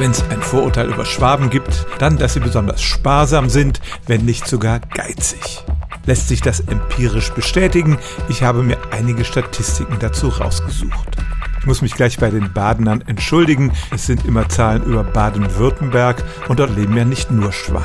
Wenn es ein Vorurteil über Schwaben gibt, dann, dass sie besonders sparsam sind, wenn nicht sogar geizig. Lässt sich das empirisch bestätigen? Ich habe mir einige Statistiken dazu rausgesucht. Ich muss mich gleich bei den Badenern entschuldigen. Es sind immer Zahlen über Baden-Württemberg und dort leben ja nicht nur Schwaben.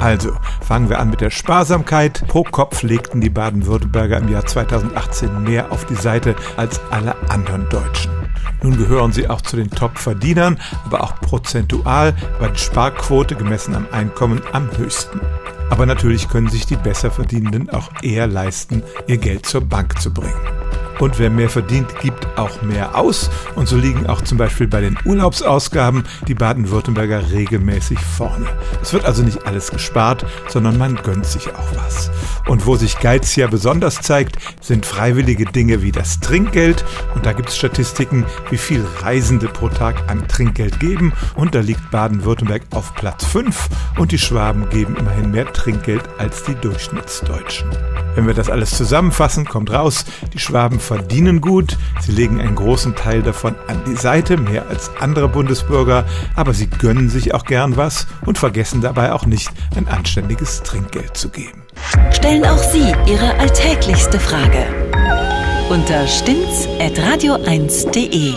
Also, fangen wir an mit der Sparsamkeit. Pro Kopf legten die Baden-Württemberger im Jahr 2018 mehr auf die Seite als alle anderen Deutschen. Nun gehören sie auch zu den Top-Verdienern, aber auch prozentual war die Sparquote gemessen am Einkommen am höchsten. Aber natürlich können sich die Besserverdienenden auch eher leisten, ihr Geld zur Bank zu bringen. Und wer mehr verdient, gibt auch mehr aus. Und so liegen auch zum Beispiel bei den Urlaubsausgaben die Baden-Württemberger regelmäßig vorne. Es wird also nicht alles gespart, sondern man gönnt sich auch was. Und wo sich Geiz ja besonders zeigt, sind freiwillige Dinge wie das Trinkgeld. Und da gibt es Statistiken, wie viel Reisende pro Tag an Trinkgeld geben. Und da liegt Baden-Württemberg auf Platz 5 und die Schwaben geben immerhin mehr Trinkgeld als die Durchschnittsdeutschen. Wenn wir das alles zusammenfassen, kommt raus, die Schwaben verdienen gut, sie legen einen großen Teil davon an die Seite, mehr als andere Bundesbürger, aber sie gönnen sich auch gern was und vergessen dabei auch nicht, ein anständiges Trinkgeld zu geben. Stellen auch Sie Ihre alltäglichste Frage unter stimmtz.radio1.de.